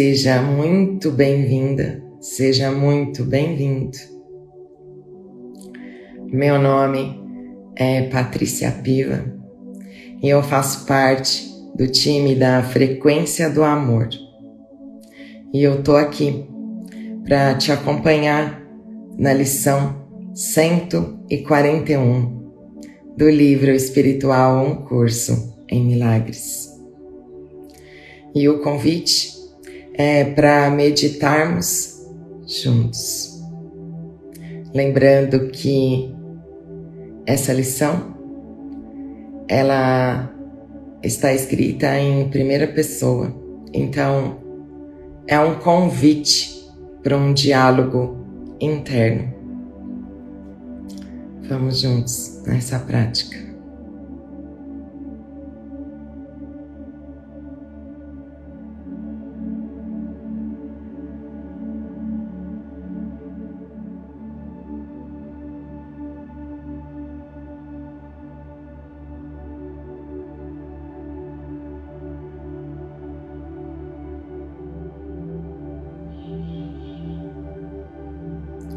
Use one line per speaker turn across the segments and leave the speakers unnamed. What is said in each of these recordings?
Seja muito bem-vinda, seja muito bem-vindo. Meu nome é Patrícia Piva e eu faço parte do time da Frequência do Amor. E eu tô aqui para te acompanhar na lição 141 do livro espiritual Um Curso em Milagres. E o convite é para meditarmos juntos. Lembrando que essa lição ela está escrita em primeira pessoa, então é um convite para um diálogo interno. Vamos juntos nessa prática.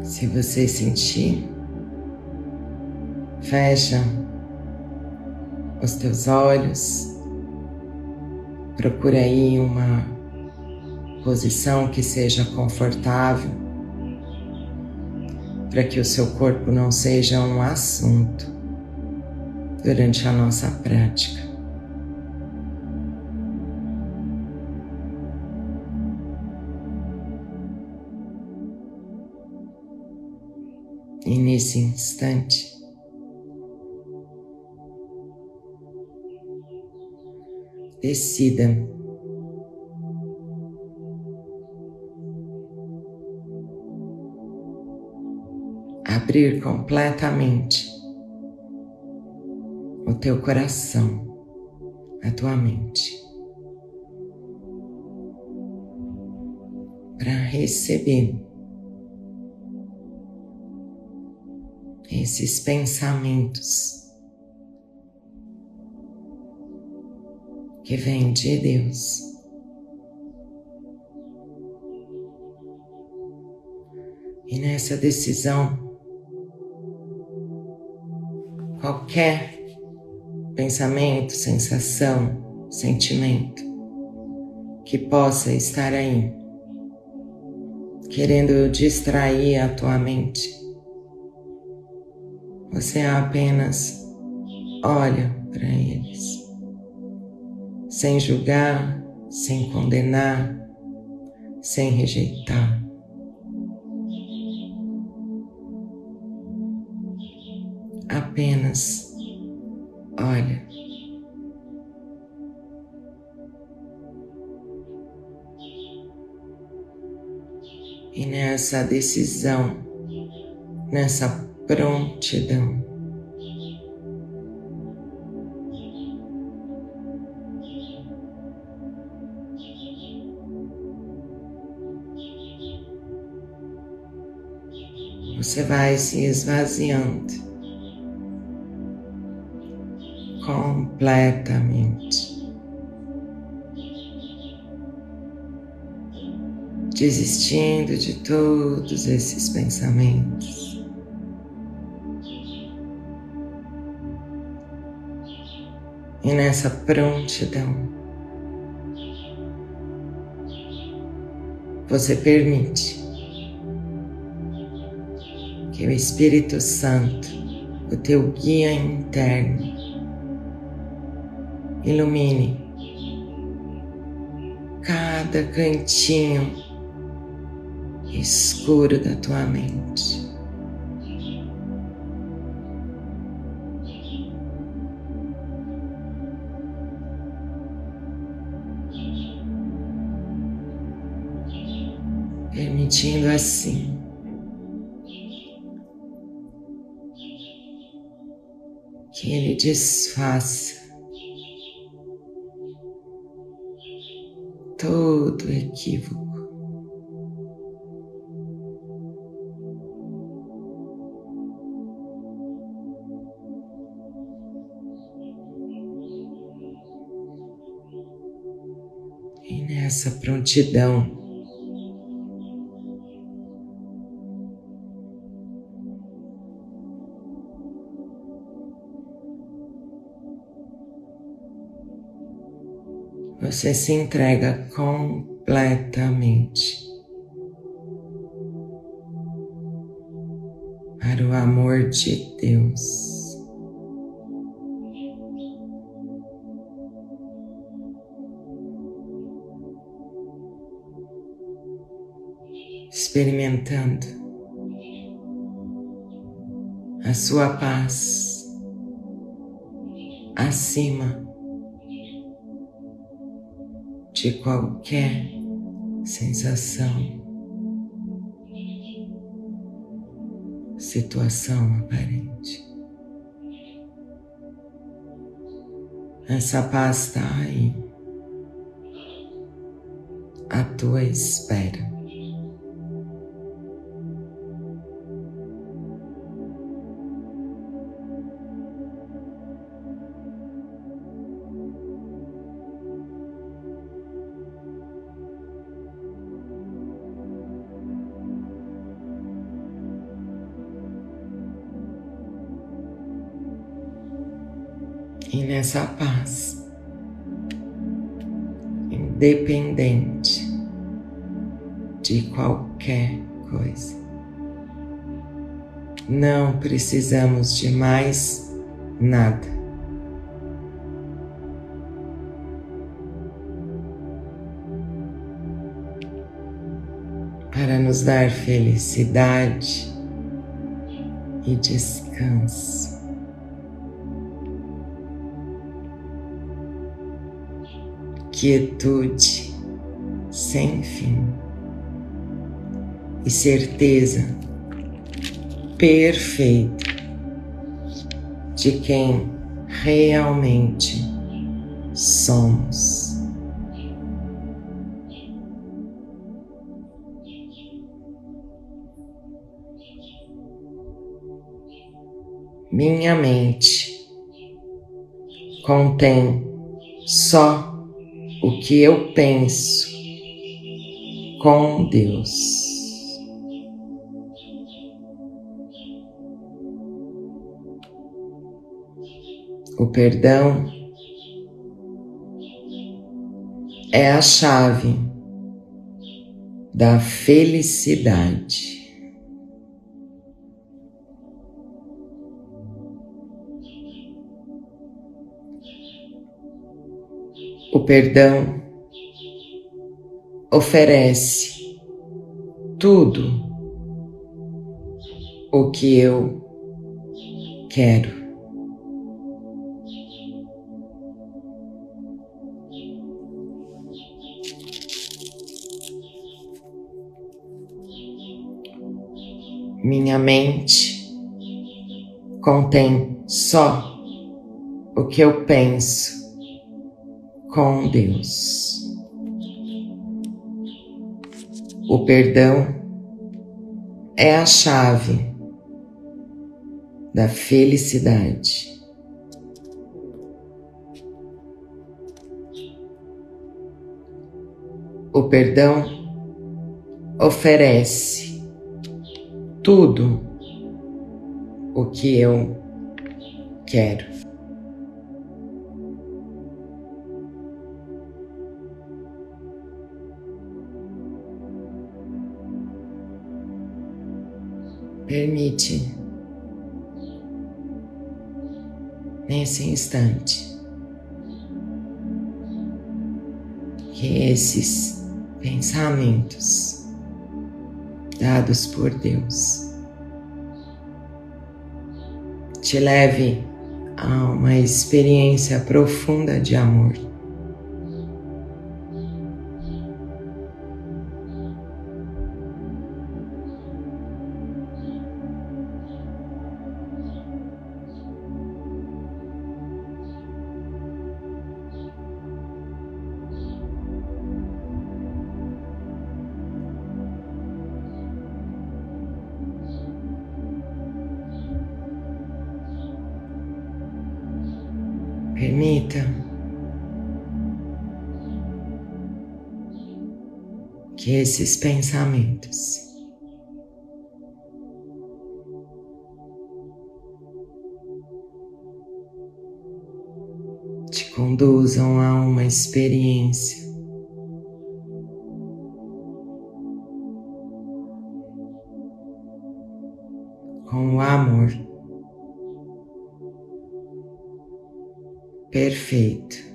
Se você sentir, fecha os teus olhos, procura aí uma posição que seja confortável, para que o seu corpo não seja um assunto durante a nossa prática. E nesse instante, decida abrir completamente o teu coração, a tua mente, para receber esses pensamentos que vêm de Deus. E nessa decisão, qualquer pensamento, sensação, sentimento que possa estar aí, querendo distrair a tua mente, você apenas olha para eles, sem julgar, sem condenar, sem rejeitar. Apenas olha. E nessa decisão, nessa prontidão. Você vai se esvaziando completamente. Desistindo de todos esses pensamentos. E nessa prontidão, você permite que o Espírito Santo, o teu guia interno, ilumine cada cantinho escuro da tua mente. Permitindo assim que ele desfaça todo equívoco. E essa prontidão. Você se entrega completamente para o amor de Deus. experimentando a sua paz acima de qualquer sensação, situação aparente. Essa paz está aí, à tua espera. E nessa paz, independente de qualquer coisa. Não precisamos de mais nada. Para nos dar felicidade e descanso. Quietude sem fim e certeza perfeita de quem realmente somos. Minha mente contém só o que eu penso com Deus. O perdão é a chave da felicidade. O perdão oferece tudo o que eu quero. Minha mente contém só o que eu penso com Deus. O perdão é a chave da felicidade. O perdão oferece tudo o que eu quero. Permite, nesse instante, que esses pensamentos dados por Deus te leve a uma experiência profunda de amor. Permita que esses pensamentos te conduzam a uma experiência com o amor perfeito.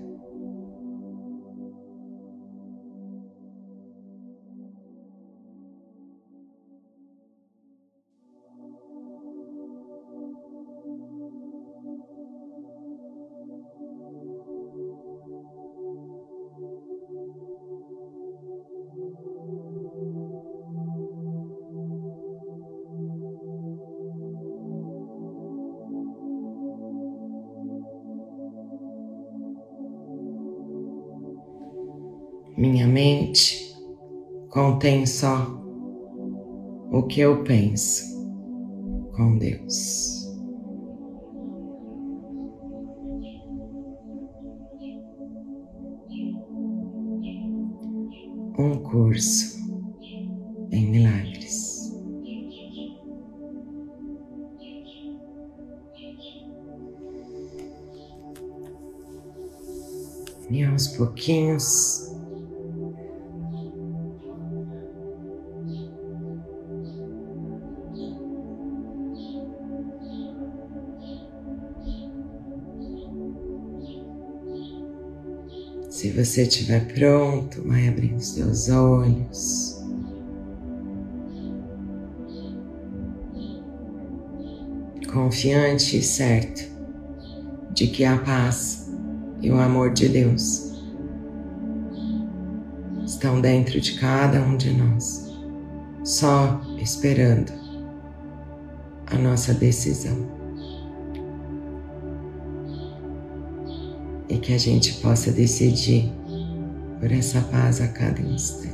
Minha mente contém só o que eu penso com Deus. Um curso em milagres. E aos pouquinhos Se você estiver pronto, vai abrir os seus olhos. Confiante e certo de que a paz e o amor de Deus estão dentro de cada um de nós, só esperando a nossa decisão. E que a gente possa decidir por essa paz a cada instante.